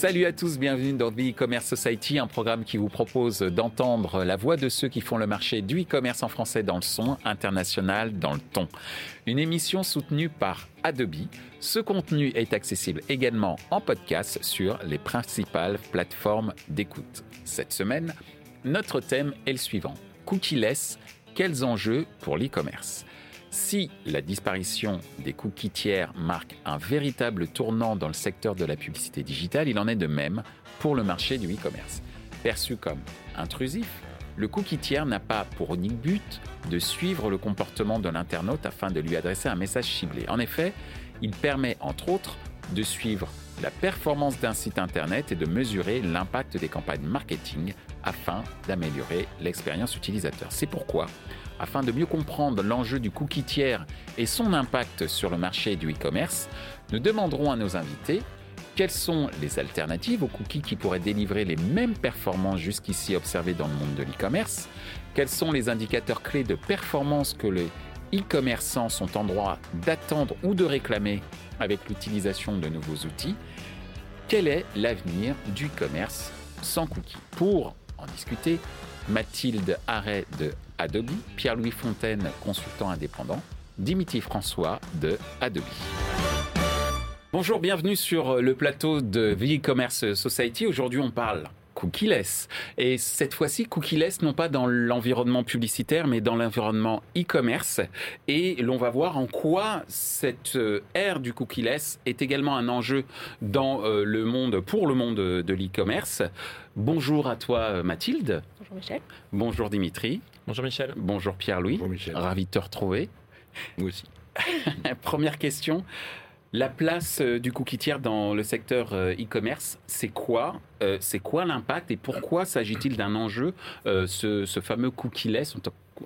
Salut à tous, bienvenue dans The E-Commerce Society, un programme qui vous propose d'entendre la voix de ceux qui font le marché du e-commerce en français dans le son, international dans le ton. Une émission soutenue par Adobe. Ce contenu est accessible également en podcast sur les principales plateformes d'écoute. Cette semaine, notre thème est le suivant. Cookieless, quels enjeux pour l'e-commerce? Si la disparition des cookies tiers marque un véritable tournant dans le secteur de la publicité digitale, il en est de même pour le marché du e-commerce. Perçu comme intrusif, le cookie tiers n'a pas pour unique but de suivre le comportement de l'internaute afin de lui adresser un message ciblé. En effet, il permet entre autres de suivre la performance d'un site internet et de mesurer l'impact des campagnes marketing afin d'améliorer l'expérience utilisateur. C'est pourquoi afin de mieux comprendre l'enjeu du cookie tiers et son impact sur le marché du e-commerce, nous demanderons à nos invités quelles sont les alternatives aux cookies qui pourraient délivrer les mêmes performances jusqu'ici observées dans le monde de l'e-commerce, quels sont les indicateurs clés de performance que les e-commerçants sont en droit d'attendre ou de réclamer avec l'utilisation de nouveaux outils, quel est l'avenir du e-commerce sans cookies? Pour en discuter, Mathilde Arrêt de Adobe, Pierre-Louis Fontaine, consultant indépendant, Dimitri François de Adobe. Bonjour, bienvenue sur le plateau de The E-Commerce Society. Aujourd'hui, on parle cookieless. Et cette fois-ci, cookieless, non pas dans l'environnement publicitaire, mais dans l'environnement e-commerce. Et l'on va voir en quoi cette euh, ère du cookieless est également un enjeu dans euh, le monde, pour le monde de l'e-commerce. Bonjour à toi, Mathilde. Bonjour Michel. Bonjour Dimitri. Bonjour Michel. Bonjour Pierre-Louis. Bonjour Michel. Ravi de te retrouver. Moi aussi. Première question. La place euh, du cookie tiers dans le secteur euh, e-commerce, c'est quoi euh, C'est quoi l'impact et pourquoi s'agit-il d'un enjeu, ce, ce, fameux cookie-less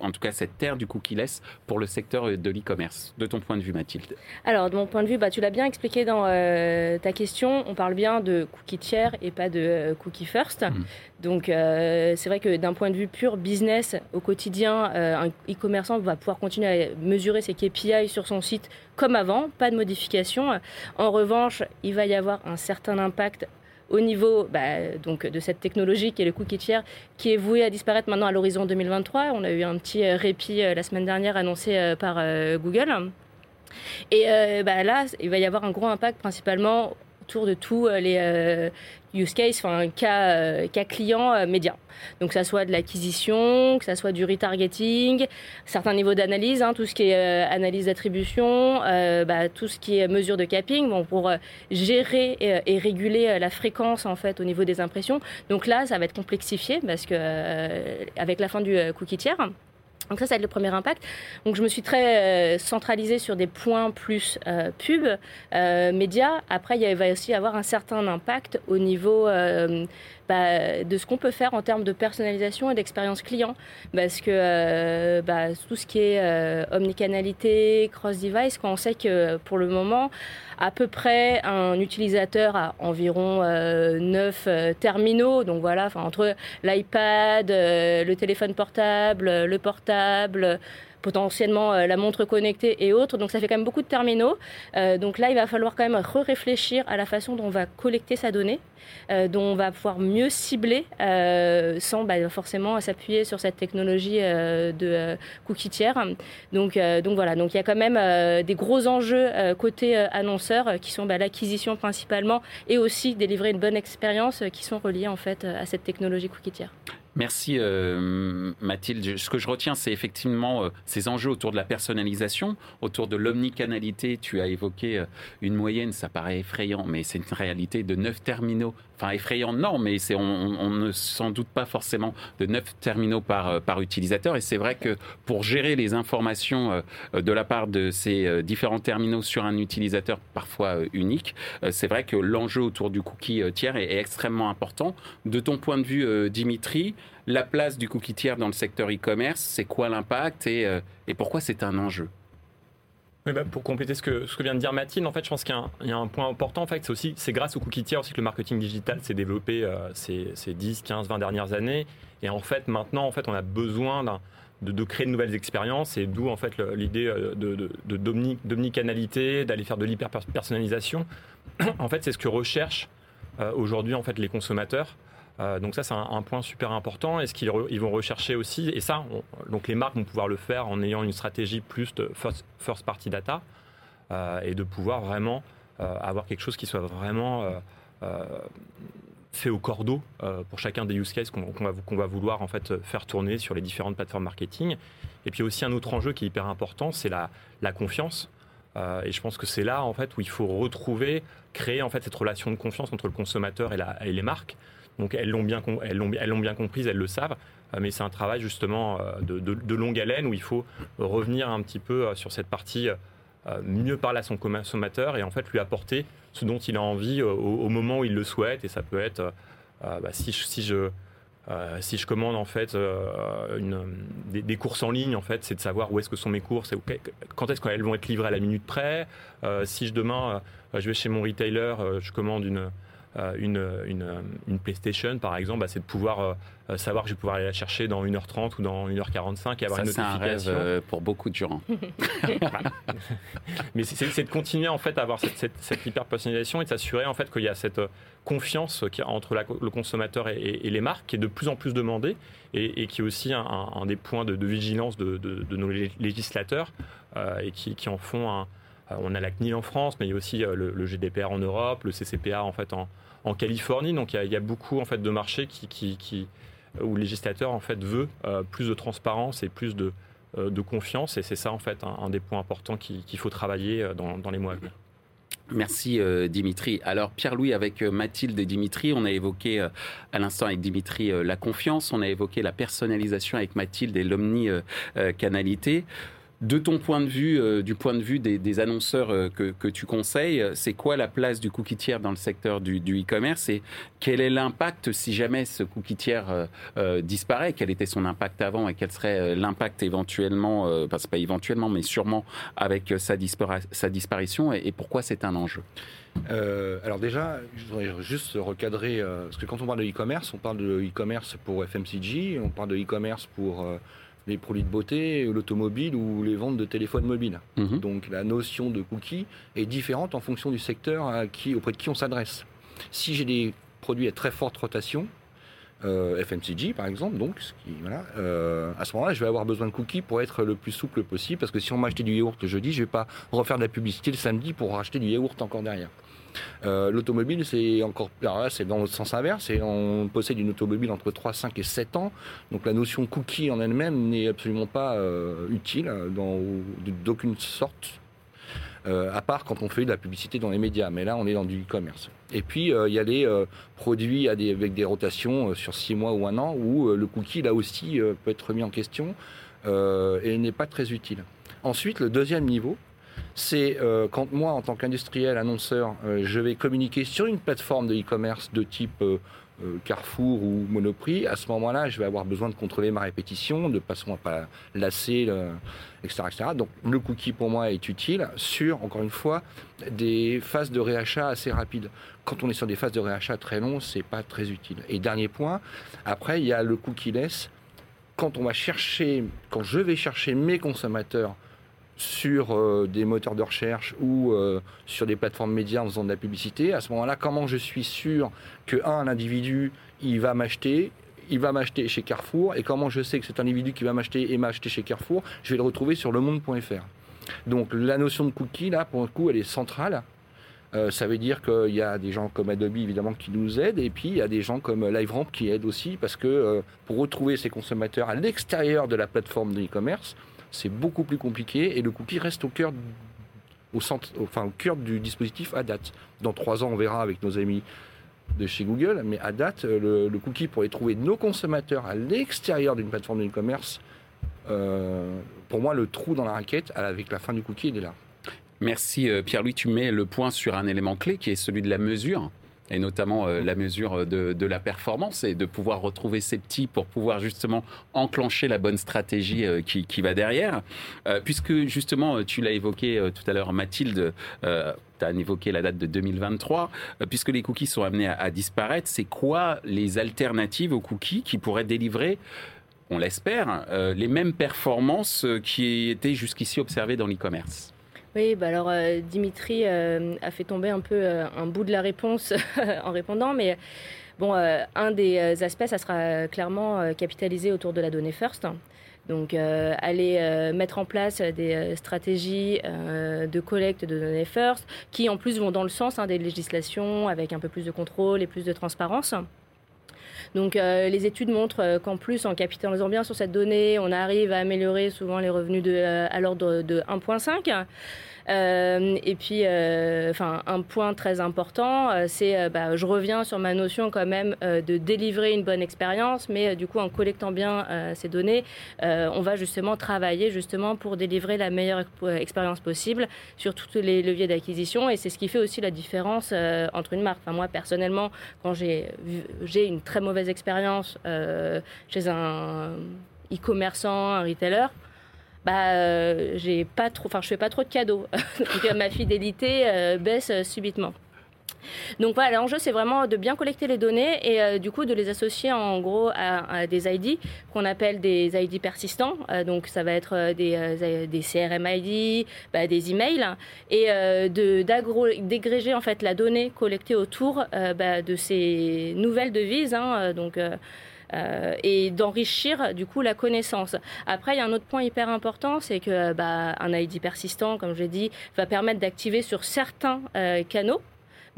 en tout cas cette terre du cookie-less pour le secteur de l'e-commerce, de ton point de vue Mathilde Alors de mon point de vue, bah, tu l'as bien expliqué dans euh, ta question, on parle bien de cookie tiers et pas de euh, cookie first. Mmh. Donc euh, c'est vrai que d'un point de vue pur business, au quotidien, un e-commerçant va pouvoir continuer à mesurer ses KPI sur son site comme avant, pas de modification. En revanche, il va y avoir un certain impact au niveau bah, donc, de cette technologie qui est le cookie tiers, qui est voué à disparaître maintenant à l'horizon 2023. On a eu un petit euh, répit euh, la semaine dernière annoncé euh, par Google. Et bah, là, il va y avoir un gros impact principalement autour de tous les use case, enfin cas, euh, cas client euh, média. Donc ça soit de l'acquisition, que ça soit du retargeting, certains niveaux d'analyse, hein, tout ce qui est euh, analyse d'attribution, bah, tout ce qui est mesure de capping, bon, pour gérer et, réguler la fréquence en fait au niveau des impressions. Donc là, ça va être complexifié parce que avec la fin du cookie tiers. Donc ça, ça va être le premier impact. Donc je me suis très euh, centralisée sur des points plus euh, pub, euh, médias. Après, il va aussi avoir un certain impact au niveau bah, de ce qu'on peut faire en termes de personnalisation et d'expérience client. Parce que bah, tout ce qui est omnicanalité, cross-device, quand on sait que pour le moment, à peu près un utilisateur a environ euh, 9 euh, terminaux. Donc voilà, entre l'iPad, le téléphone portable, le portable, potentiellement euh, la montre connectée et autres. Donc ça fait quand même beaucoup de terminaux. Euh, donc là, il va falloir quand même réfléchir à la façon dont on va collecter sa donnée, euh, dont on va pouvoir mieux cibler sans bah, forcément s'appuyer sur cette technologie de cookie tiers. Donc, voilà, donc il y a quand même des gros enjeux côté annonceur qui sont bah, l'acquisition principalement et aussi délivrer une bonne expérience qui sont reliés en fait à cette technologie cookie tiers. Merci euh, Mathilde. Ce que je retiens, c'est effectivement euh, ces enjeux autour de la personnalisation, autour de l'omnicanalité. Tu as évoqué euh, une moyenne, ça paraît effrayant, mais c'est une réalité de 9 terminaux. Enfin, effrayant, non, mais c'est, on, ne s'en doute pas forcément de 9 terminaux par, par utilisateur. Et c'est vrai que pour gérer les informations de la part de ces différents terminaux sur un utilisateur parfois unique, c'est vrai que l'enjeu autour du cookie tiers est, est, extrêmement important. De ton point de vue, Dimitri, la place du cookie tiers dans le secteur e-commerce, c'est quoi l'impact et, euh, et, pourquoi c'est un enjeu? Bah, pour compléter ce que, vient de dire Mathilde, en fait, je pense qu'il y, a un point important. En fait, c'est aussi c'est grâce au cookie tiers aussi que le marketing digital s'est développé euh, ces, ces, 10, 15, 20 dernières années. Et en fait, maintenant, en fait, on a besoin de, créer de nouvelles expériences et d'où en fait l'idée euh, de, d'omnicanalité, d'aller faire de l'hyper personnalisation. en fait, c'est ce que recherche aujourd'hui en fait les consommateurs. Donc ça c'est un, point super important. Et ce qu'ils ils vont rechercher aussi, et ça, donc les marques vont pouvoir le faire en ayant une stratégie plus de first, party data et de pouvoir vraiment avoir quelque chose qui soit vraiment fait au cordeau euh, pour chacun des use cases qu'on va, vouloir en fait faire tourner sur les différentes plateformes marketing. Et puis aussi un autre enjeu qui est hyper important, c'est la, confiance. Euh, et je pense que c'est là en fait où il faut retrouver, créer en fait cette relation de confiance entre le consommateur et les marques. Donc elles l'ont bien, elles l'ont, elles l'ont bien comprise, elles le savent, euh, mais c'est un travail justement de, de, de, longue haleine où il faut revenir un petit peu sur cette partie mieux parler à son consommateur et en fait lui apporter ce dont il a envie euh, au, moment où il le souhaite. Et ça peut être, euh, euh, bah, si, si, je, si je commande en fait des, courses en ligne, en fait, c'est de savoir où est-ce que sont mes courses, quand est-ce qu'elles vont être livrées à la minute près. si je demain je vais chez mon retailer, je commande une euh, une, une, une, PlayStation, par exemple, bah, c'est de pouvoir euh, euh, savoir que je vais pouvoir aller la chercher dans 1h30 ou dans 1h45 et avoir une notification. C'est un rêve pour beaucoup de gens. Mais c'est de continuer en fait à avoir cette, cette, hyper personnalisation et de s'assurer en fait qu'il y a cette confiance entre le consommateur et, les marques qui est de plus en plus demandée et, qui est aussi un, des points de, vigilance de, de, nos législateurs et qui, qui en font un, on a la CNIL en France, mais il y a aussi le, le GDPR en Europe, le CCPA en fait en, en Californie. Donc il y, a, beaucoup en fait de marchés qui, où le législateur en fait veut euh, plus de transparence et plus de, euh, confiance. Et c'est ça en fait un, des points importants qu'il faut travailler euh, dans, les mois à venir. Merci Dimitri. Alors Pierre-Louis, avec Mathilde et Dimitri, on a évoqué à l'instant avec Dimitri la confiance, on a évoqué la personnalisation avec Mathilde et l'omni-canalité de ton point de vue, euh, du point de vue des, annonceurs euh, que, tu conseilles, c'est quoi la place du cookie tiers dans le secteur du, e-commerce et quel est l'impact si jamais ce cookie tiers euh, disparaît Quel était son impact avant et quel serait l'impact éventuellement, enfin pas éventuellement, mais sûrement avec sa, disparition et, pourquoi c'est un enjeu? Alors déjà, je voudrais juste recadrer, parce que quand on parle de e-commerce, on parle de e-commerce pour FMCG, on parle de e-commerce pour les produits de beauté, l'automobile ou les ventes de téléphones mobiles. Mhm. Donc la notion de cookie est différente en fonction du secteur à qui, auprès de qui on s'adresse. Si j'ai des produits à très forte rotation, euh, FMCG par exemple, donc euh, à ce moment-là, je vais avoir besoin de cookies pour être le plus souple possible, parce que si on m'a acheté du yaourt le jeudi, je ne vais pas refaire de la publicité le samedi pour racheter du yaourt encore derrière. Euh, l'automobile, c'est encore c'est dans le sens inverse. On possède une automobile entre 3, 5 et 7 ans. Donc la notion cookie en elle-même n'est absolument pas euh, utile d'aucune sorte. Euh, à part quand on fait de la publicité dans les médias, mais là on est dans du e-commerce. Et puis il y a des produits avec des rotations sur 6 mois ou un an où le cookie là aussi peut être mis en question et n'est pas très utile. Ensuite, le deuxième niveau, c'est euh, quand moi, en tant qu'industriel, annonceur, euh, je vais communiquer sur une plateforme de e-commerce de type euh, Carrefour ou Monoprix, à ce moment-là, je vais avoir besoin de contrôler ma répétition, de façon à pas lasser, etc., etc. Donc le cookie pour moi est utile sur, encore une fois, des phases de réachat assez rapides. Quand on est sur des phases de réachat très longues, c'est pas très utile. Et dernier point, après, il y a le cookie less. Quand on va chercher, quand je vais chercher mes consommateurs sur euh, des moteurs de recherche ou euh, sur des plateformes médias en faisant de la publicité, à ce moment-là, comment je suis sûr que un, individu, il va m'acheter, il va m'acheter chez Carrefour, et comment je sais que cet individu qui va m'acheter et m'a acheté chez Carrefour, je vais le retrouver sur lemonde.fr. Donc la notion de cookie, là, pour le coup, elle est centrale. Euh, ça veut dire qu'il y a des gens comme Adobe évidemment qui nous aident et puis il y a des gens comme LiveRamp qui aident aussi parce que pour retrouver ces consommateurs à l'extérieur de la plateforme de e-commerce, c'est beaucoup plus compliqué et le cookie reste au cœur, centre, au cœur du dispositif à date. Dans trois ans, on verra avec nos amis de chez Google, mais à date, le, cookie pour les trouver nos consommateurs à l'extérieur d'une plateforme de e-commerce, euh, pour moi, le trou dans la raquette avec la fin du cookie, il est là. Merci euh, Pierre-Louis, tu mets le point sur un élément clé qui est celui de la mesure et notamment euh, la mesure de, la performance et de pouvoir retrouver ces petits pour pouvoir justement enclencher la bonne stratégie euh, qui, va derrière. Euh, puisque justement, tu l'as évoqué tout à l'heure, Mathilde, tu as évoqué la date de 2023, puisque les cookies sont amenés à, disparaître, c'est quoi les alternatives aux cookies qui pourraient délivrer on l'espère, les mêmes performances qui étaient jusqu'ici observées dans l'e-commerce? Oui, bah alors Dimitri a fait tomber un peu un bout de la réponse en répondant, mais bon, un des aspects, ça sera clairement capitalisé autour de la donnée first. Donc, euh, aller euh, mettre en place des euh, stratégies de collecte de données first, qui en plus vont dans le sens hein, des législations, avec un peu plus de contrôle et plus de transparence. Donc les études montrent qu'en plus, en capitalisant bien sur cette donnée, on arrive à améliorer souvent les revenus de, à l'ordre de 1,5. Euh, et puis, euh, enfin, un point très important, euh, c'est, bah, je reviens sur ma notion quand même de délivrer une bonne expérience, mais du coup, en collectant bien ces données, on va justement travailler justement pour délivrer la meilleure expérience possible sur tous les leviers d'acquisition. Et c'est ce qui fait aussi la différence entre une marque. Enfin, moi, personnellement, quand j'ai j'ai une très mauvaise expérience chez un e-commerçant, un retailer, bah, euh, j'ai pas trop, enfin, je fais pas trop de cadeaux. Donc, ma fidélité euh, baisse euh, subitement. Donc voilà, l'enjeu c'est vraiment de bien collecter les données et du coup de les associer en gros à, des ID qu'on appelle des ID persistants. donc ça va être des, CRM ID, bah, des emails et d'agréger en fait la donnée collectée autour bah, de ces nouvelles devises. Hein, donc euh, et d'enrichir du coup la connaissance. Après, il y a un autre point hyper important, c'est que bah, un ID persistant, comme je l'ai dit, va permettre d'activer sur certains euh, canaux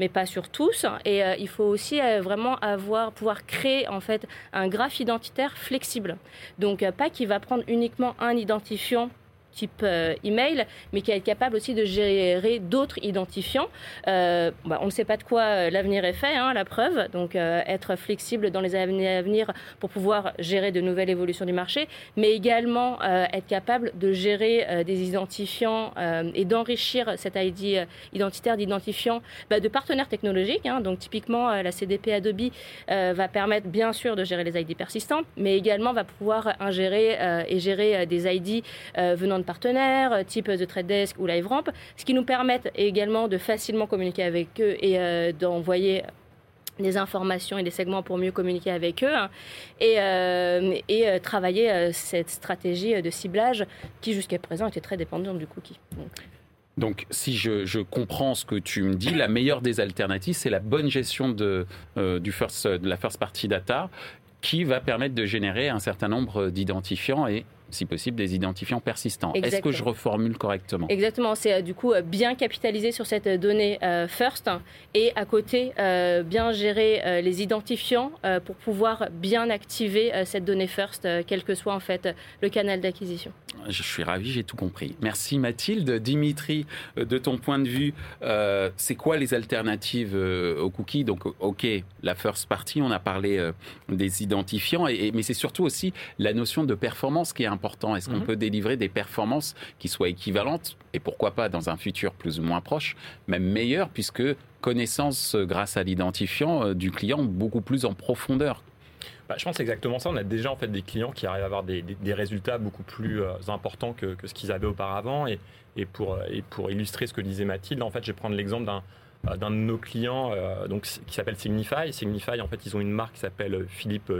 mais pas sur tous. Et euh, il faut aussi vraiment avoir, pouvoir créer en fait un graphe identitaire flexible. Donc pas qui va prendre uniquement un identifiant type euh, email, mais qui va être capable aussi de gérer d'autres identifiants. Euh, bah, on ne sait pas de quoi euh, l'avenir est fait, hein, la preuve. Donc, être flexible dans les années à venir pour pouvoir gérer de nouvelles évolutions du marché, mais également être capable de gérer des identifiants et d'enrichir cet ID identitaire d'identifiants bah, de partenaires technologiques. Hein. Donc, typiquement, la CDP Adobe va permettre bien sûr de gérer les ID persistants, mais également va pouvoir ingérer et gérer des ID venant de partenaires, euh, type The Trade Desk ou LiveRamp, ce qui nous permet également de facilement communiquer avec eux et euh, d'envoyer des informations et des segments pour mieux communiquer avec eux hein, et, euh, travailler cette stratégie de ciblage qui jusqu'à présent était très dépendante du cookie. Donc. si je, comprends ce que tu me dis, la meilleure des alternatives, c'est la bonne gestion de, du first, de la first party data qui va permettre de générer un certain nombre d'identifiants et si possible, des identifiants persistants. Est-ce que je reformule correctement? Exactement, c'est euh, du coup euh, bien capitaliser sur cette donnée euh, first et à côté bien gérer les identifiants pour pouvoir bien activer cette donnée first, quel que soit en fait le canal d'acquisition. Je suis ravi, j'ai tout compris. Merci Mathilde. Dimitri, de ton point de vue, c'est quoi les alternatives aux cookies? Donc, ok, la first party, on a parlé des identifiants, et, mais c'est surtout aussi la notion de performance qui est important Est-ce qu'on mhm. peut délivrer des performances qui soient équivalentes et pourquoi pas dans un futur plus ou moins proche, même meilleures, puisque connaissance euh, grâce à l'identifiant euh, du client beaucoup plus en profondeur? Bah, je pense exactement ça. On a déjà en fait des clients qui arrivent à avoir des, résultats beaucoup plus euh, importants que, ce qu'ils avaient auparavant. Et, et, pour, et pour illustrer ce que disait Mathilde, en fait, je vais prendre l'exemple d'un d'un de nos clients donc, qui s'appelle Signify. Signify, en fait, ils ont une marque qui s'appelle Philippe,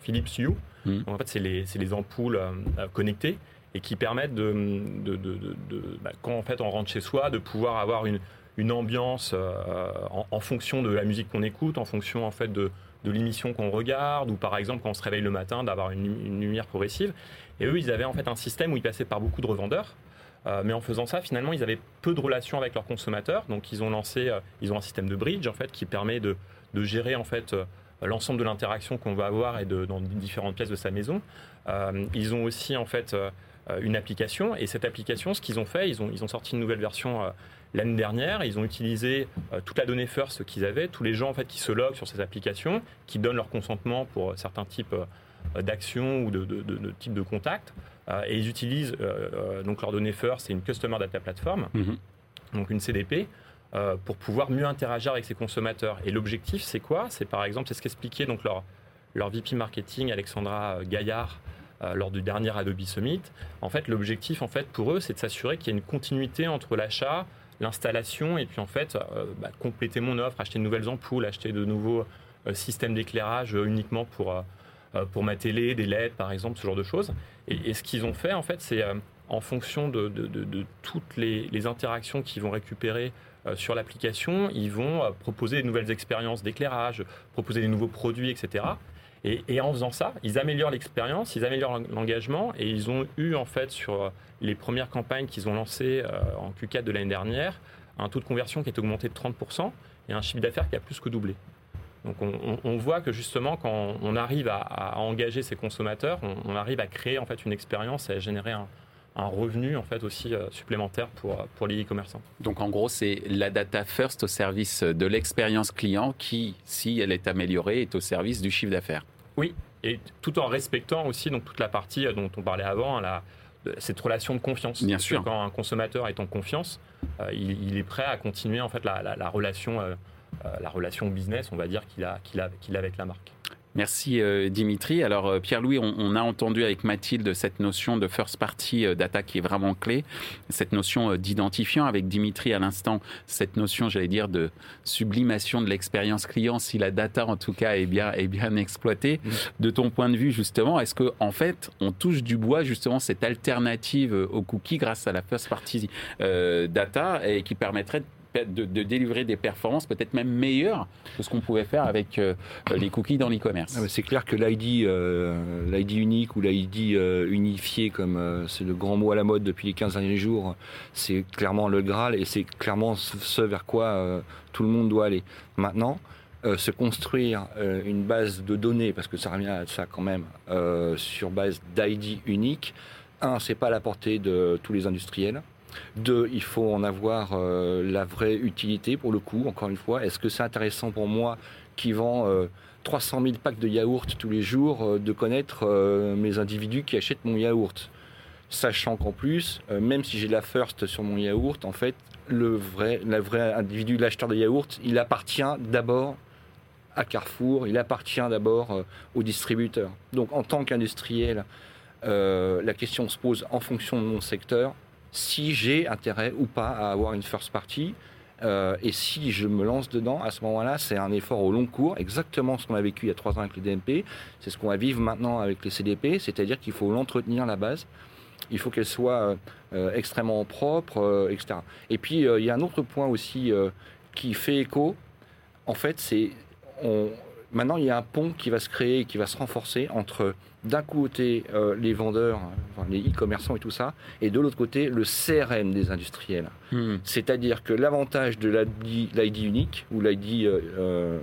Philips Hue. Mm. en fait, c'est les, les, ampoules euh, euh, connectées et qui permettent de, de, de, bah, quand en fait on rentre chez soi, de pouvoir avoir une, une ambiance euh, en, fonction de la musique qu'on écoute, en fonction en fait de, l'émission qu'on regarde, ou par exemple quand on se réveille le matin d'avoir une, lumière progressive. Et eux, ils avaient en fait un système où ils passaient par beaucoup de revendeurs. mais en faisant ça, finalement, ils avaient peu de relations avec leurs consommateurs. Donc, ils ont lancé, ils ont un système de bridge en fait qui permet de, gérer en fait l'ensemble de l'interaction qu'on va avoir et dans différentes pièces de sa maison. Euh, ils ont aussi en fait euh, une application et cette application, ce qu'ils ont fait, ils ont, ils ont sorti une nouvelle version euh, l'année dernière. Ils ont utilisé toute la donnée first qu'ils avaient, tous les gens en fait qui se loguent sur ces applications, qui donnent leur consentement pour certains types d'actions ou de, de, de, types de contacts. et ils utilisent donc leurs données first, c'est une Customer Data Platform, mm-hmm. donc une CDP. Euh, pour pouvoir mieux interagir avec ses consommateurs. Et l'objectif, c'est quoi? C'est par exemple, c'est ce qu'expliquait donc leur, leur VP marketing Alexandra Gaillard euh, lors du dernier Adobe Summit. En fait, l'objectif, en fait, pour eux, c'est de s'assurer qu'il y a une continuité entre l'achat, l'installation et puis en fait euh, bah, compléter mon offre, acheter de nouvelles ampoules, acheter de nouveaux systèmes d'éclairage uniquement pour pour ma télé, des LED par exemple, ce genre de choses. Et, ce qu'ils ont fait en fait, c'est en fonction de, toutes les, interactions qu'ils vont récupérer sur l'application, ils vont proposer de nouvelles expériences d'éclairage, proposer des nouveaux produits, etc. Et, en faisant ça, ils améliorent l'expérience, ils améliorent l'engagement et ils ont eu en fait sur les premières campagnes qu'ils ont lancées en Q4 de l'année dernière un taux de conversion qui est augmenté de 30% et un chiffre d'affaires qui a plus que doublé. Donc on, voit que justement quand on arrive à, engager ces consommateurs, on, arrive à créer en fait une expérience et à générer un, revenu en fait aussi euh, supplémentaire pour, pour les e-commerçants. Donc en gros, c'est la data first au service de l'expérience client qui, si elle est améliorée, est au service du chiffre d'affaires. Oui, et tout en respectant aussi donc toute la partie euh, dont on parlait avant, la, cette relation de confiance. Bien sûr. quand un consommateur est en confiance, euh, il, est prêt à continuer en fait la, relation, euh, euh, la relation business, on va dire qu'il a, qu'il a, qu'il a avec la marque. Merci Dimitri. Alors Pierre-Louis, on, a entendu avec Mathilde cette notion de first party data qui est vraiment clé, cette notion d'identifiant avec Dimitri à l'instant, cette notion, j'allais dire, de sublimation de l'expérience client si la data en tout cas est bien, est bien exploitée. Mmh. De ton point de vue justement, est-ce que en fait on touche du bois justement cette alternative aux cookies grâce à la first party data et qui permettrait de de, délivrer des performances peut-être même meilleures que ce qu'on pouvait faire avec euh, les cookies dans l'e-commerce. Ah, c'est clair que l'ID, euh, unique ou l'ID euh, unifié, comme c'est le grand mot à la mode depuis les 15 derniers jours, c'est clairement le Graal et c'est clairement ce vers quoi tout le monde doit aller. Maintenant, se construire une base de données, parce que ça revient à ça quand même, sur base d'ID unique, un, c'est pas à la portée de tous les industriels. Deux, il faut en avoir euh, la vraie utilité pour le coup, encore une fois. Est-ce que c'est intéressant pour moi qui vend 300 euh, 000 packs de yaourt tous les jours euh, de connaître mes individus qui achètent mon yaourt? Sachant qu'en plus, même si j'ai la first sur mon yaourt, en fait, le vrai, vrai individu, l'acheteur de yaourt, il appartient d'abord à Carrefour, il appartient d'abord au distributeur. Donc en tant qu'industriel, la question se pose en fonction de mon secteur si j'ai intérêt ou pas à avoir une first party. Euh, et si je me lance dedans, à ce moment-là, c'est un effort au long cours, exactement ce qu'on a vécu il y a trois ans avec les DMP, c'est ce qu'on va vivre maintenant avec les CDP, c'est-à-dire qu'il faut l'entretenir la base, il faut qu'elle soit euh, euh, extrêmement propre, etc. Et puis, il y a un autre point aussi qui fait écho, en fait, c'est maintenant il y a un pont qui va se créer, qui va se renforcer entre d'un côté euh, les vendeurs, les e-commerçants et tout ça, et de l'autre côté le CRM des industriels. Hmm. C'est-à-dire que l'avantage de l'ID unique ou l'ID euh, euh,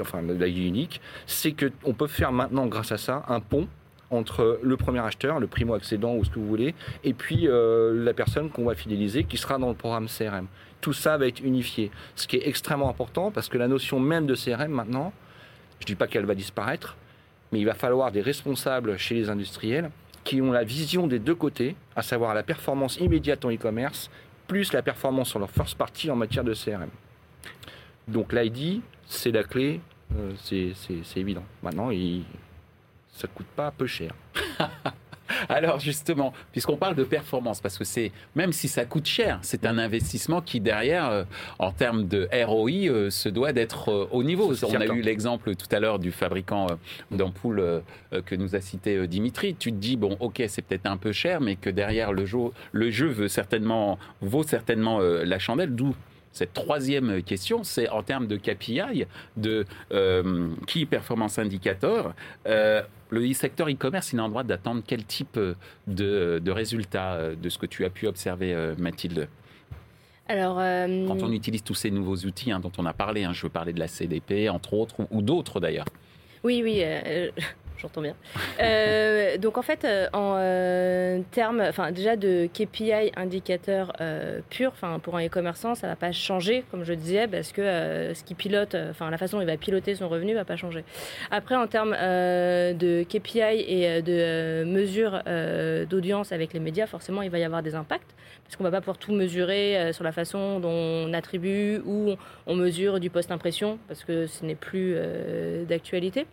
enfin l'ID unique, c'est qu'on peut faire maintenant grâce à ça un pont entre le premier acheteur, le primo-accédant ou ce que vous voulez, et puis la personne qu'on va fidéliser qui sera dans le programme CRM. Tout ça va être unifié, ce qui est extrêmement important parce que la notion même de CRM maintenant, je ne dis pas qu'elle va disparaître, mais il va falloir des responsables chez les industriels qui ont la vision des deux côtés, à savoir la performance immédiate en e-commerce, plus la performance sur leur first party en matière de CRM. Donc l'ID, c'est la clé, euh, c'est évident. Maintenant, ça ne coûte pas peu cher. Alors justement, puisqu'on parle de performance, parce que c'est même si ça coûte cher, c'est un investissement qui derrière, euh, en termes de ROI, euh, se doit d'être euh, au niveau. On a eu l'exemple tout à l'heure du fabricant d'ampoules que nous a cité Dimitri. Tu te dis bon, ok, c'est peut-être un peu cher, mais que derrière le jeu, le jeu veut certainement, vaut certainement la chandelle. D'où cette troisième question, c'est en termes de KPI, de Key Performance Indicator le secteur e-commerce, il a en droit d'attendre quel type euh, de, résultats euh, de ce que tu as pu observer, euh, Mathilde? Alors, Quand on utilise tous ces nouveaux outils hein, dont on a parlé, hein, je veux parler de la CDP, entre autres, ou, d'autres d'ailleurs. Oui, oui j'entends bien. Euh, donc en fait, euh, en euh, termes, enfin déjà de KPI indicateur pur, enfin pour un e-commerçant, ça va pas changer, comme je disais, parce que ce qui pilote, enfin la façon dont il va piloter son revenu va pas changer. Après, en termes de KPI et de mesure d'audience avec les médias, forcément, il va y avoir des impacts, parce qu'on va pas pouvoir tout mesurer sur la façon dont on attribue ou on mesure du post-impression, parce que ce n'est plus d'actualité.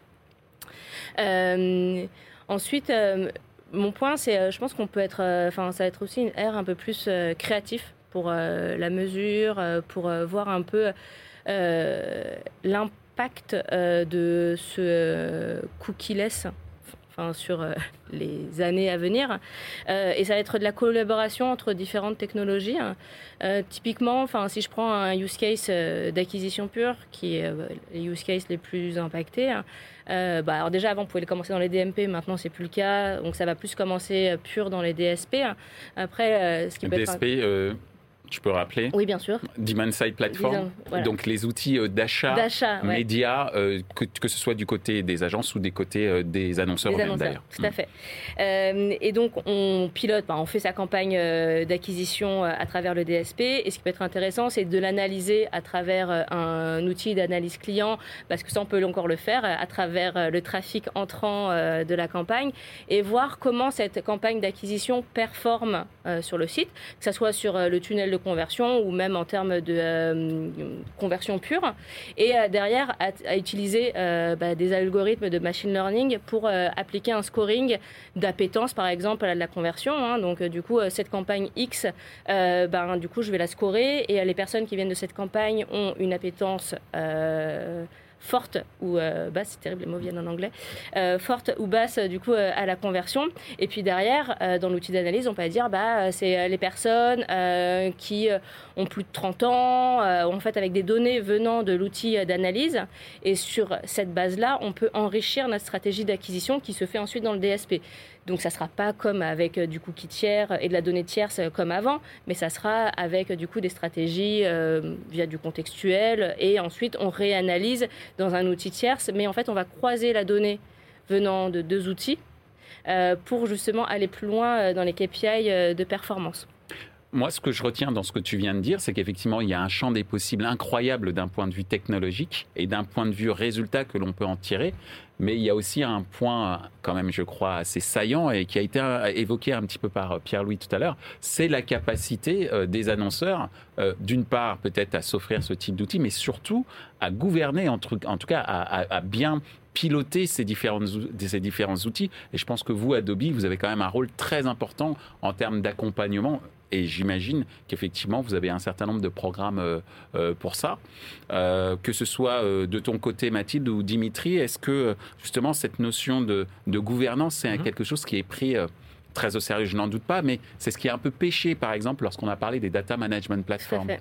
Euh, ensuite, euh, mon point, c'est, euh, je pense qu'on peut être, enfin, ça va être aussi une ère un peu plus créatif pour la mesure, pour voir un peu l'impact de ce cookie-less enfin sur euh, les années à venir. Euh, et ça va être de la collaboration entre différentes technologies. Hein. Euh, typiquement, enfin si je prends un use case d'acquisition pure, qui est les use cases les plus impactés. Hein, bah, alors déjà avant on pouvait commencer dans les DMP, maintenant c'est plus le cas, donc ça va plus commencer pur dans les DSP. Hein. Après, ce qui peut être tu peux rappeler Oui, bien sûr. Demand Side Platform, donc les outils euh, d'achat, médias, euh, que, que, ce soit du côté des agences ou des côtés euh, des annonceurs, d'ailleurs. Tout à mm. fait. et donc on pilote, bah, on fait sa campagne d'acquisition à travers le DSP. Et ce qui peut être intéressant, c'est de l'analyser à travers un outil d'analyse client, parce que ça on peut encore le faire à travers le trafic entrant de la campagne et voir comment cette campagne d'acquisition performe sur le site, que ce soit sur le tunnel de conversion ou même en termes de euh, conversion pure. Et euh, derrière, à, utiliser euh, bah, des algorithmes de machine learning pour appliquer un scoring d'appétence, par exemple, à la conversion. Hein. Donc, du coup, cette campagne X, ben, du coup, je vais la scorer et les personnes qui viennent de cette campagne ont une appétence forte ou euh, basse, c'est terrible, les mots viennent en anglais, euh, forte ou basse du coup euh, à la conversion. Et puis derrière, dans l'outil d'analyse, on peut dire bah c'est les personnes qui ont plus de 30 ans, en fait avec des données venant de l'outil d'analyse. Et sur cette base-là, on peut enrichir notre stratégie d'acquisition qui se fait ensuite dans le DSP. Donc ça sera pas comme avec euh, du cookie tiers et de la donnée tierce euh, comme avant, mais ça sera avec du coup des stratégies euh, via du contextuel et ensuite on réanalyse dans un outil tierce, mais en fait on va croiser la donnée venant de deux outils pour justement aller plus loin dans les KPI de performance. Moi, ce que je retiens dans ce que tu viens de dire, c'est qu'effectivement, il y a un champ des possibles incroyable d'un point de vue technologique et d'un point de vue résultat que l'on peut en tirer. Mais il y a aussi un point, quand même, je crois, assez saillant et qui a été évoqué un petit peu par Pierre-Louis tout à l'heure, c'est la capacité euh, des annonceurs, euh, d'une part, peut-être à s'offrir ce type d'outils, mais surtout à gouverner, en tout, cas, à, bien piloter ces différents, ces différents outils. Et je pense que vous, Adobe, vous avez quand même un rôle très important en termes d'accompagnement et j'imagine qu'effectivement, vous avez un certain nombre de programmes euh, euh, pour ça. Euh, que ce soit de ton côté, Mathilde ou Dimitri, est-ce que justement cette notion de, gouvernance, c'est mhm. quelque chose qui est pris très au sérieux? Je n'en doute pas, mais c'est ce qui est un peu péché, par exemple, lorsqu'on a parlé des data management platforms.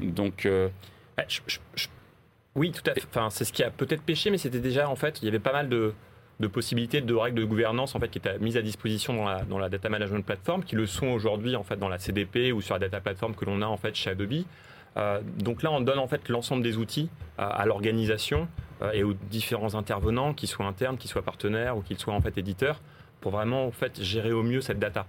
Donc. Bah, oui, tout à fait. Enfin, c'est ce qui a peut-être péché, mais c'était déjà, en fait, il y avait pas mal de, de possibilités de règles de gouvernance en fait qui étaient mises à disposition dans la, dans la data management platform, qui le sont aujourd'hui en fait dans la CDP ou sur la data platform que l'on a en fait chez Adobe. Euh, donc là, on donne en fait l'ensemble des outils à, l'organisation euh, et aux différents intervenants, qu'ils soient internes, qu'ils soient partenaires ou qu'ils soient en fait éditeurs, pour vraiment en fait gérer au mieux cette data.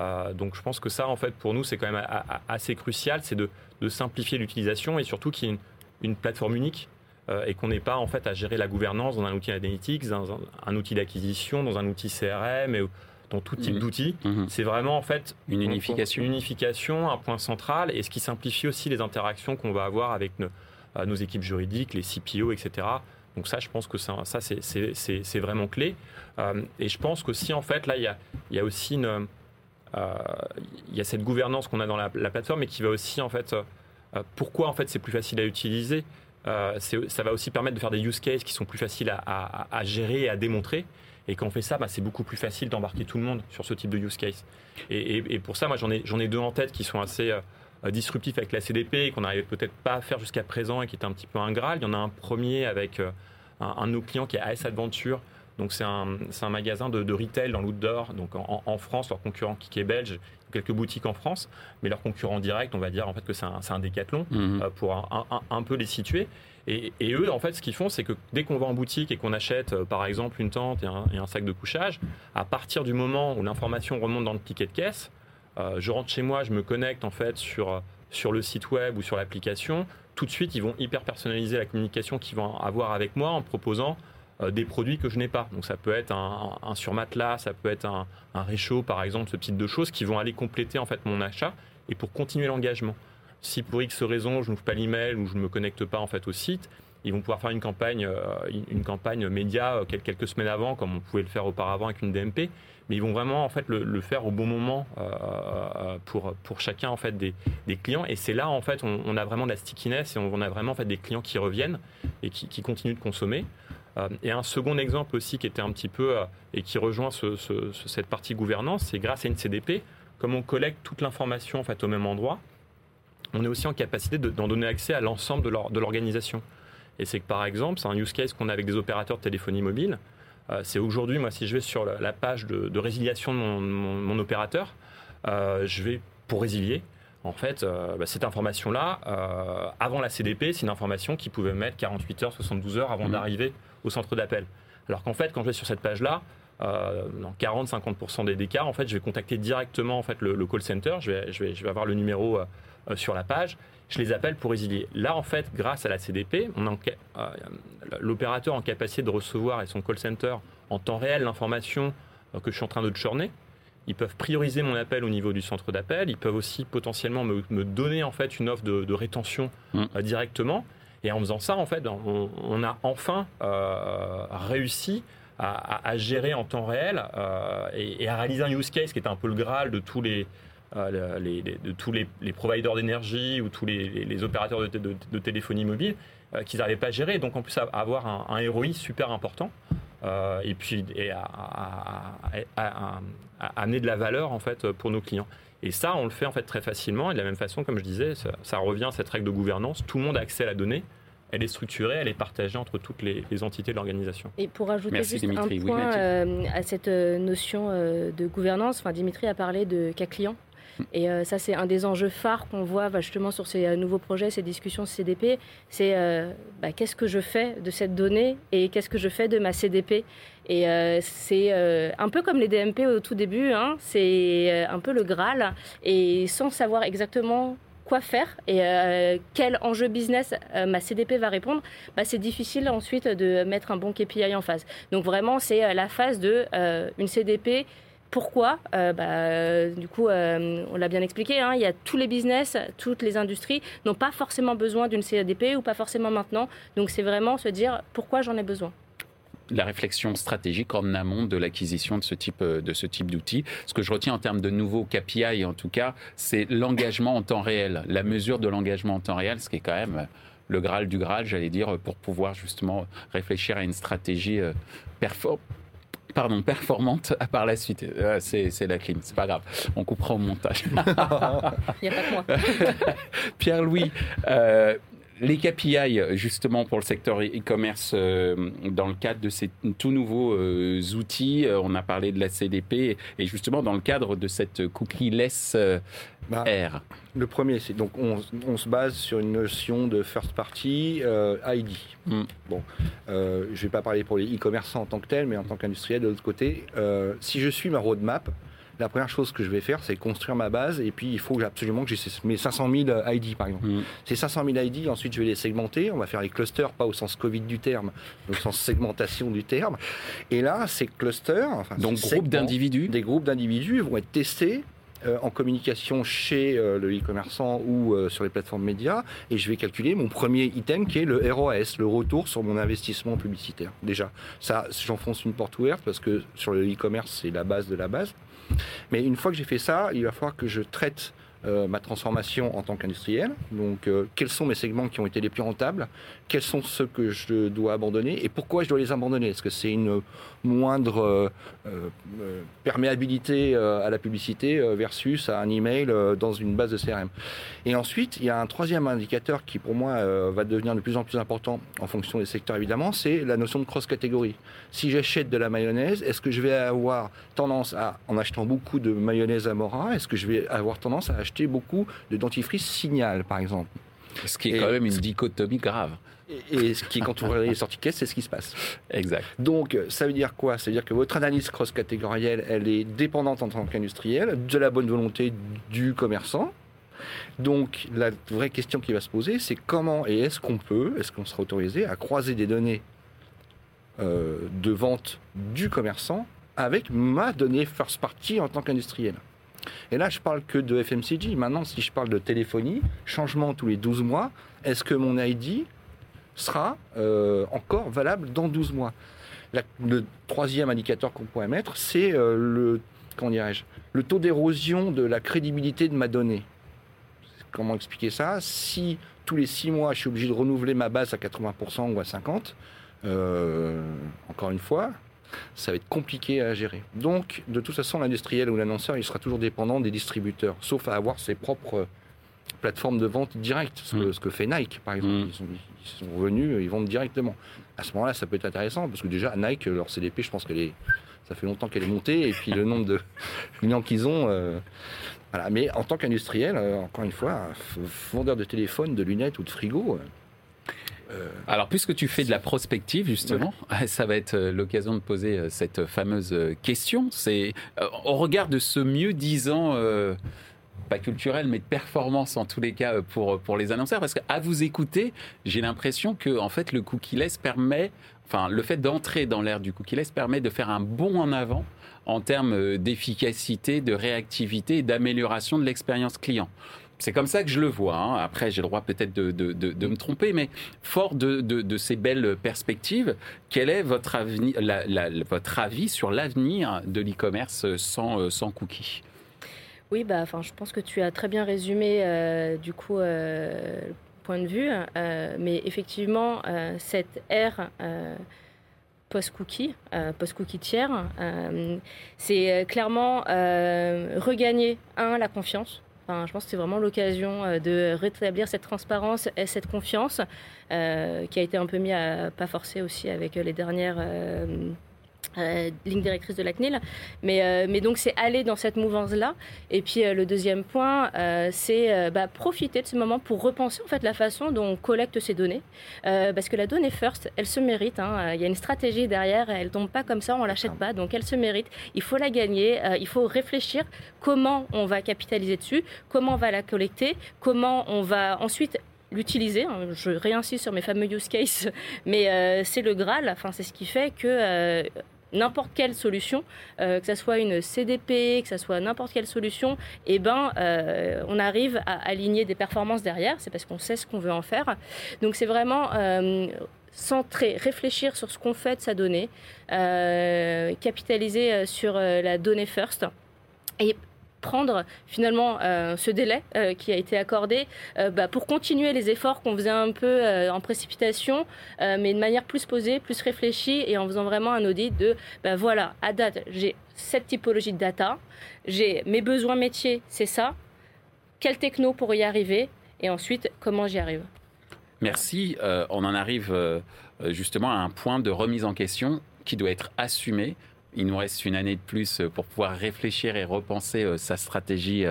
Euh, donc je pense que ça, en fait, pour nous, c'est quand même assez crucial, c'est de, simplifier l'utilisation et surtout qu'il y ait une plateforme unique euh, et qu'on n'ait pas en fait à gérer la gouvernance dans un outil analytics, dans un, outil d'acquisition, dans un outil CRM et dans tout type mmh. d'outils. Mmh. C'est vraiment en fait une unification. une unification, un point central et ce qui simplifie aussi les interactions qu'on va avoir avec euh, nos, équipes juridiques, les CPO, etc. Donc ça, je pense que ça, ça c'est vraiment clé. Euh, et je pense qu'aussi, en fait, là, il y a, y a, aussi une, il y a cette gouvernance qu'on a dans la, la, plateforme et qui va aussi, en fait, pourquoi, en fait, c'est plus facile à utiliser euh, ça va aussi permettre de faire des use cases qui sont plus faciles à, gérer et à démontrer. Et quand on fait ça, bah, c'est beaucoup plus facile d'embarquer tout le monde sur ce type de use case. Et, pour ça, moi, j'en ai, deux en tête qui sont assez euh, disruptifs avec la CDP et qu'on n'arrivait peut-être pas à faire jusqu'à présent et qui étaient un petit peu un Graal. Il y en a un premier avec euh, un, de nos clients qui est AS Adventure. Donc c'est un, magasin de, retail dans l'outdoor, donc en, France, leur concurrent qui est belge, quelques boutiques en France, mais leur concurrent direct, on va dire en fait que c'est un, un, décathlon mhm. euh, pour un, un, peu les situer. Et, et, eux, en fait, ce qu'ils font, c'est que dès qu'on va en boutique et qu'on achète, euh, par exemple, une tente et un, et un, sac de couchage, à partir du moment où l'information remonte dans le ticket de caisse, euh, je rentre chez moi, je me connecte en fait sur sur le site web ou sur l'application. Tout de suite, ils vont hyper personnaliser la communication qu'ils vont avoir avec moi en proposant des produits que je n'ai pas. Donc ça peut être un, surmatelas, ça peut être un, réchaud par exemple, ce type de choses qui vont aller compléter en fait mon achat et pour continuer l'engagement. Si pour X raison je n'ouvre pas l'email ou je ne me connecte pas en fait au site, ils vont pouvoir faire une campagne, euh, une campagne média euh, quelques semaines avant, comme on pouvait le faire auparavant avec une DMP, mais ils vont vraiment en fait le, faire au bon moment pour, pour chacun en fait des, des clients. Et c'est là en fait on, a vraiment de la stickiness et on, a vraiment en fait des clients qui reviennent et qui continuent de consommer. Et un second exemple aussi qui était un petit peu et qui rejoint cette partie gouvernance, c'est grâce à une CDP, comme on collecte toute l'information en fait au même endroit, on est aussi en capacité d'en donner accès à l'ensemble de l'organisation. Et c'est que par exemple, c'est un use case qu'on a avec des opérateurs de téléphonie mobile. Euh, c'est aujourd'hui, moi, si je vais sur la, page de, résiliation de mon, opérateur, euh, je vais pour résilier. En fait, euh, bah, cette information-là, avant la CDP, c'est une information qui pouvait mettre 48 heures, 72 heures avant mmh. d'arriver au centre d'appel. Alors qu'en fait, quand je vais sur cette page-là, dans 40-50% des, cas, en fait, je vais contacter directement en fait, le, call center. Je vais, je, vais, je vais avoir le numéro sur la page je les appelle pour résilier. Là, en fait, grâce à la CDP, euh, l'opérateur en capacité de recevoir et son call center en temps réel l'information euh, que je suis en train de churner. Ils peuvent prioriser mon appel au niveau du centre d'appel. Ils peuvent aussi potentiellement me, donner en fait une offre de, rétention mmh. euh, directement. Et en faisant ça, en fait, on, a enfin réussi à, gérer en temps réel et, et, à réaliser un use case qui est un peu le graal de tous les, euh, de tous les, providers d'énergie ou tous les, opérateurs de, téléphonie mobile euh, qu'ils n'arrivaient pas à gérer. Donc en plus à, avoir un, ROI super important euh, et puis à, amener de la valeur en fait pour nos clients. Et ça, on le fait en fait très facilement. Et de la même façon, comme je disais, ça, revient à cette règle de gouvernance. Tout le monde a accès à la donnée elle est structurée, elle est partagée entre toutes les, entités de l'organisation. Et pour ajouter juste un point à cette notion de gouvernance, enfin, Dimitri a parlé de cas client. Et euh, ça, c'est un des enjeux phares qu'on voit bah, justement sur ces euh, nouveaux projets, ces discussions CDP. C'est euh, bah, qu'est-ce que je fais de cette donnée et qu'est-ce que je fais de ma CDP. Et c'est un peu comme les DMP au tout début, hein. c'est un peu le Graal. Et sans savoir exactement quoi faire et quel enjeu business ma CDP va répondre, bah, c'est difficile ensuite de mettre un bon KPI en phase. Donc vraiment, c'est la phase de une CDP pourquoi euh, bah, Du coup, euh, on l'a bien expliqué, hein, il y a tous les business, toutes les industries n'ont pas forcément besoin d'une CADP ou pas forcément maintenant. Donc c'est vraiment se dire pourquoi j'en ai besoin la réflexion stratégique en amont de l'acquisition de ce type euh, de ce type d'outils. Ce que je retiens en termes de nouveaux KPI, en tout cas, c'est l'engagement en temps réel, la mesure de l'engagement en temps réel, ce qui est quand même le graal du graal, j'allais dire, pour pouvoir justement réfléchir à une stratégie performante pardon, performante par la suite. Euh, c'est la clim, c'est pas grave. On coupera au montage. Il n'y a pas que moi. Pierre-Louis, euh, les KPI, justement, pour le secteur e-commerce, euh, dans le cadre de ces tout nouveaux outils, on a parlé de la CDP, et justement dans le cadre de cette cookie-less bah, R. Le premier, c'est donc on, se base sur une notion de first party euh, ID. Hmm. Bon, euh, je ne vais pas parler pour les e-commerçants en tant que tel, mais en tant qu'industriel de l'autre côté, euh, si je suis ma roadmap, la première chose que je vais faire, c'est construire ma base, et puis il faut absolument que j'ai mes 500 000 ID, par exemple. Hmm. Ces 500 000 ID, ensuite je vais les segmenter, on va faire les clusters, pas au sens Covid du terme, mais au sens segmentation du terme. Et là, ces clusters, enfin, donc groupes d'individus, des groupes d'individus vont être testés euh, en communication chez euh, le e-commerçant ou euh, sur les plateformes médias et je vais calculer mon premier item qui est le ROAS, le retour sur mon investissement publicitaire. Déjà, ça, j'enfonce une porte ouverte parce que sur le e-commerce, c'est la base de la base. Mais une fois que j'ai fait ça, il va falloir que je traite ma transformation en tant qu'industriel. Donc, quels sont mes segments qui ont été les plus rentables? Quels sont ceux que je dois abandonner? Et pourquoi je dois les abandonner? Est-ce que c'est une moindre euh, euh, perméabilité euh, à la publicité versus à un email dans une base de CRM. Et ensuite, il y a un troisième indicateur qui pour moi va devenir de plus en plus important en fonction des secteurs évidemment, c'est la notion de cross-catégorie. Si j'achète de la mayonnaise, est-ce que je vais avoir tendance à, en achetant beaucoup de mayonnaise Amora, est-ce que je vais avoir tendance à acheter beaucoup de dentifrice Signal, par exemple? Ce qui est quand même une dichotomie grave. Et ce qui, quand on les sorties caisse, c'est ce qui se passe. Exact. Donc, ça veut dire quoi? Ça veut dire que votre analyse cross-catégorielle, elle est dépendante en tant qu'industriel de la bonne volonté du commerçant. Donc, la vraie question qui va se poser, c'est comment et est-ce qu'on peut, est-ce qu'on sera autorisé à croiser des données euh, de vente du commerçant avec ma donnée first party en tant qu'industriel et là, je parle que de FMCG. Maintenant, si je parle de téléphonie, changement tous les 12 mois, est-ce que mon ID sera euh, encore valable dans 12 mois. le troisième indicateur qu'on pourrait mettre, c'est euh, le, le taux d'érosion de la crédibilité de ma donnée. Comment expliquer ça? Si tous les 6 mois, je suis obligé de renouveler ma base à 80% ou à 50%, encore une fois, ça va être compliqué à gérer. Donc, de toute façon, l'industriel ou l'annonceur, il sera toujours dépendant des distributeurs, sauf à avoir ses propres plateformes de vente directes, ce, que, mm. fait Nike, par exemple. Mm. Ils, sont, ils, sont, venus, ils vendent directement. À ce moment-là, ça peut être intéressant, parce que déjà, Nike, leur CDP, je pense qu'elle est... Ça fait longtemps qu'elle est montée, et puis le nombre de clients qu'ils ont... Euh, voilà. Mais en tant qu'industriel, euh, encore une fois, vendeur de téléphone, de lunettes ou de frigo... Euh, euh, Alors, puisque tu fais de la prospective, justement, ça va être euh, l'occasion de poser euh, cette fameuse question. C'est au regard de ce mieux disant pas culturel, mais de performance en tous les cas pour, pour les annonceurs. Parce qu'à vous écouter, j'ai l'impression que en fait, le cookie-less permet, enfin, le fait d'entrer dans l'ère du cookie-less permet de faire un bond en avant en termes d'efficacité, de réactivité et d'amélioration de l'expérience client. C'est comme ça que je le vois. Hein. Après, j'ai le droit peut-être de, me tromper, mais fort de, ces belles perspectives, quel est votre, votre avis sur l'avenir de l'e-commerce sans, euh, sans cookies? Oui, bah, je pense que tu as très bien résumé euh, du coup euh, le point de vue, mais effectivement, cette ère post-cookie, post-cookie tiers, c'est clairement regagner, un, la confiance. Je pense que c'est vraiment l'occasion euh, de rétablir cette transparence et cette confiance euh, qui a été un peu mis à pas forcer aussi avec les dernières euh, ligne directrice de la CNIL. Mais, euh, mais donc, c'est aller dans cette mouvance-là. Et puis, euh, le deuxième point, c'est bah, profiter de ce moment pour repenser en fait la façon dont on collecte ces données. parce que la donnée first, elle se mérite. Hein. Il y a une stratégie derrière. Elle tombe pas comme ça, on l'achète pas. Donc, elle se mérite. Il faut la gagner. il faut réfléchir comment on va capitaliser dessus, comment on va la collecter, comment on va ensuite l'utiliser. Hein. Je réinsiste sur mes fameux use cases, mais c'est le Graal. Enfin, c'est ce qui fait que n'importe quelle solution, euh, que ce soit une CDP, que ce soit n'importe quelle solution, eh ben, euh, on arrive à aligner des performances derrière. C'est parce qu'on sait ce qu'on veut en faire. Donc c'est vraiment euh, centrer, réfléchir sur ce qu'on fait de sa donnée, capitaliser sur la donnée first. Prendre finalement euh, ce délai euh, qui a été accordé euh, bah, pour continuer les efforts qu'on faisait un peu en précipitation, mais de manière plus posée, plus réfléchie et en faisant vraiment un audit de bah, voilà, à date, j'ai cette typologie de data, j'ai mes besoins métiers, c'est ça, quel techno pour y arriver et ensuite comment j'y arrive. Merci. on en arrive justement à un point de remise en question qui doit être assumé il nous reste une année de plus euh, pour pouvoir réfléchir et repenser euh, sa stratégie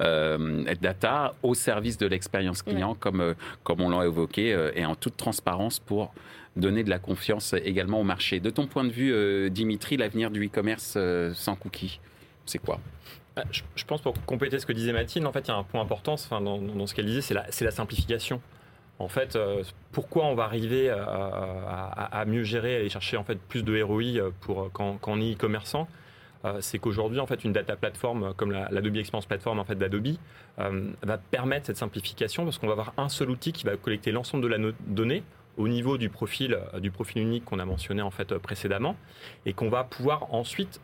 euh, data au service de l'expérience client, comme, comme on l'a évoqué, et en toute transparence pour donner de la confiance également au marché. De ton point de vue, Dimitri, l'avenir du e-commerce sans cookies, c'est quoi? Bah, je, pense pour compléter ce que disait Mathilde, en fait, il y a un point important enfin, dans, dans ce qu'elle disait, c'est la, la simplification. En fait, euh, pourquoi on va arriver à, mieux gérer, à aller chercher en fait plus de ROI euh, pour quand, on est e-commerçant euh, c'est qu'aujourd'hui, en fait, une data platform comme l'Adobe Experience Platform en fait, d'Adobe va permettre cette simplification parce qu'on va avoir un seul outil qui va collecter l'ensemble de la donnée au niveau du profil, du profil unique qu'on a mentionné en fait précédemment et qu'on va pouvoir ensuite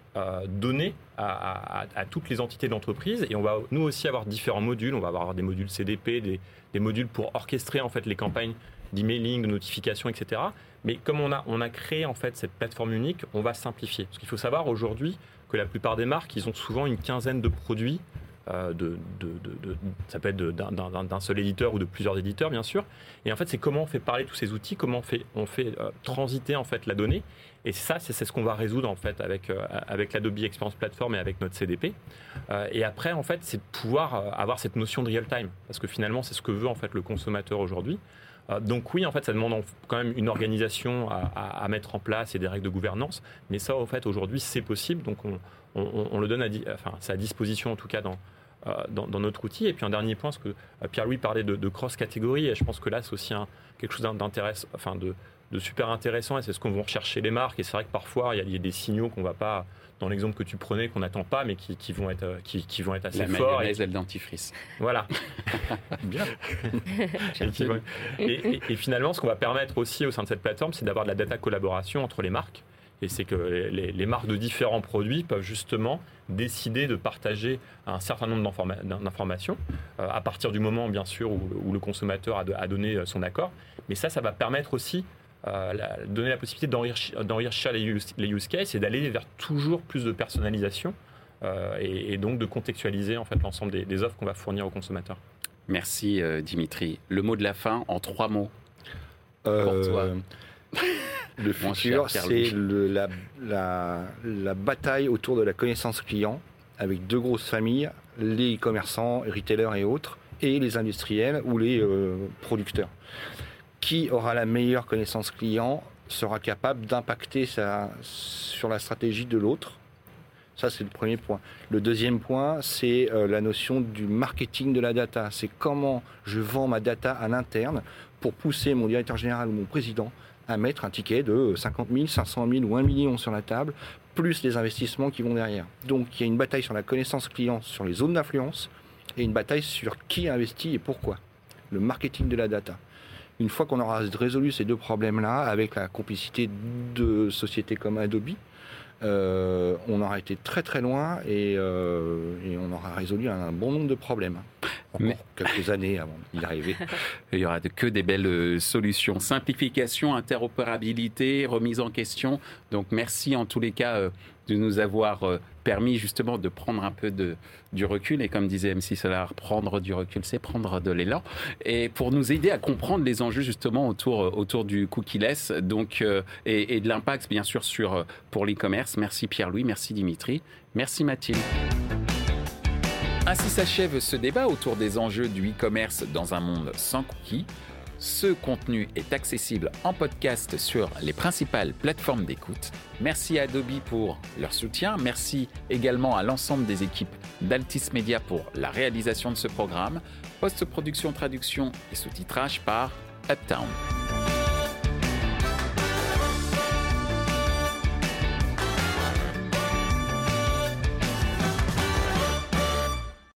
donner à, à, toutes les entités d'entreprise et on va nous aussi avoir différents modules. On va avoir des modules CDP, des, des modules pour orchestrer en fait les campagnes d'emailing, de notification, etc. Mais comme on a, on a créé en fait cette plateforme unique, on va simplifier. Parce qu'il faut savoir aujourd'hui que la plupart des marques, ils ont souvent une quinzaine de produits. Euh, ça peut être d'un seul éditeur ou de plusieurs éditeurs, bien sûr. Et en fait, c'est comment on fait parler tous ces outils, comment on fait, euh, transiter en fait la donnée. Et ça, c'est ce qu'on va résoudre en fait avec, euh, avec l'Adobe Experience Platform et avec notre CDP. Et après, en fait, c'est de pouvoir avoir cette notion de real time. Parce que finalement, c'est ce que veut en fait le consommateur aujourd'hui. donc oui, en fait, ça demande quand même une organisation à, mettre en place et des règles de gouvernance. Mais ça, en fait, aujourd'hui, c'est possible. Donc on, on, le donne à, enfin, à disposition, en tout cas, dans, dans, notre outil. Et puis un dernier point, parce que Pierre-Louis parlait de, cross-catégorie, et je pense que là, c'est aussi un, quelque chose d'intéressant, enfin de, de super intéressant et c'est ce qu'on vont rechercher les marques. Et c'est vrai que parfois, il y, a des signaux qu'on va pas, dans l'exemple que tu prenais, qu'on n'attend pas, mais qui, vont être, qui, vont être assez forts. La et... dentifrice. Voilà. Bien. et, et, finalement, ce qu'on va permettre aussi au sein de cette plateforme, c'est d'avoir de la data collaboration entre les marques. Et c'est que les, marques de différents produits peuvent justement décider de partager un certain nombre d'informations euh, à partir du moment, bien sûr, où, le consommateur a, donné son accord. Mais ça, ça va permettre aussi donner la possibilité d'enrichir les use, les use cases et d'aller vers toujours plus de personnalisation et, donc de contextualiser en fait l'ensemble des, des offres qu'on va fournir aux consommateurs. Merci Dimitri. Le mot de la fin en trois mots. Pour toi. Le futur, c'est la, la, bataille autour de la connaissance client avec deux grosses familles, les commerçants, retailers et autres, et les industriels ou les euh, producteurs. Qui aura la meilleure connaissance client sera capable d'impacter sur la stratégie de l'autre. Ça, c'est le premier point. Le deuxième point, c'est euh, la notion du marketing de la data. C'est comment je vends ma data à l'interne pour pousser mon directeur général ou mon président à mettre un ticket de 50 000, 500 000 ou 1 million sur la table, plus les investissements qui vont derrière. Donc il y a une bataille sur la connaissance client, sur les zones d'influence, et une bataille sur qui investit et pourquoi. Le marketing de la data. Une fois qu'on aura résolu ces deux problèmes-là, avec la complicité de sociétés comme Adobe, euh, on aura été très très loin et, euh, et, on aura résolu un bon nombre de problèmes. Encore quelques années avant d'y arriver. Il y aura que des belles euh, solutions. Simplification, interopérabilité, remise en question. Donc merci en tous les cas de nous avoir permis justement de prendre un peu de, du recul. Et comme disait MC Solar, prendre du recul, c'est prendre de l'élan. Et pour nous aider à comprendre les enjeux justement autour, autour du cookie-less donc, et, et, de l'impact bien sûr sur, pour l'e-commerce. Merci Pierre-Louis, merci Dimitri, merci Mathilde. Ainsi s'achève ce débat autour des enjeux du e-commerce dans un monde sans cookies. Ce contenu est accessible en podcast sur les principales plateformes d'écoute. Merci à Adobe pour leur soutien. Merci également à l'ensemble des équipes d'Altis Media pour la réalisation de ce programme. Post-production, traduction et sous-titrage par Uptown.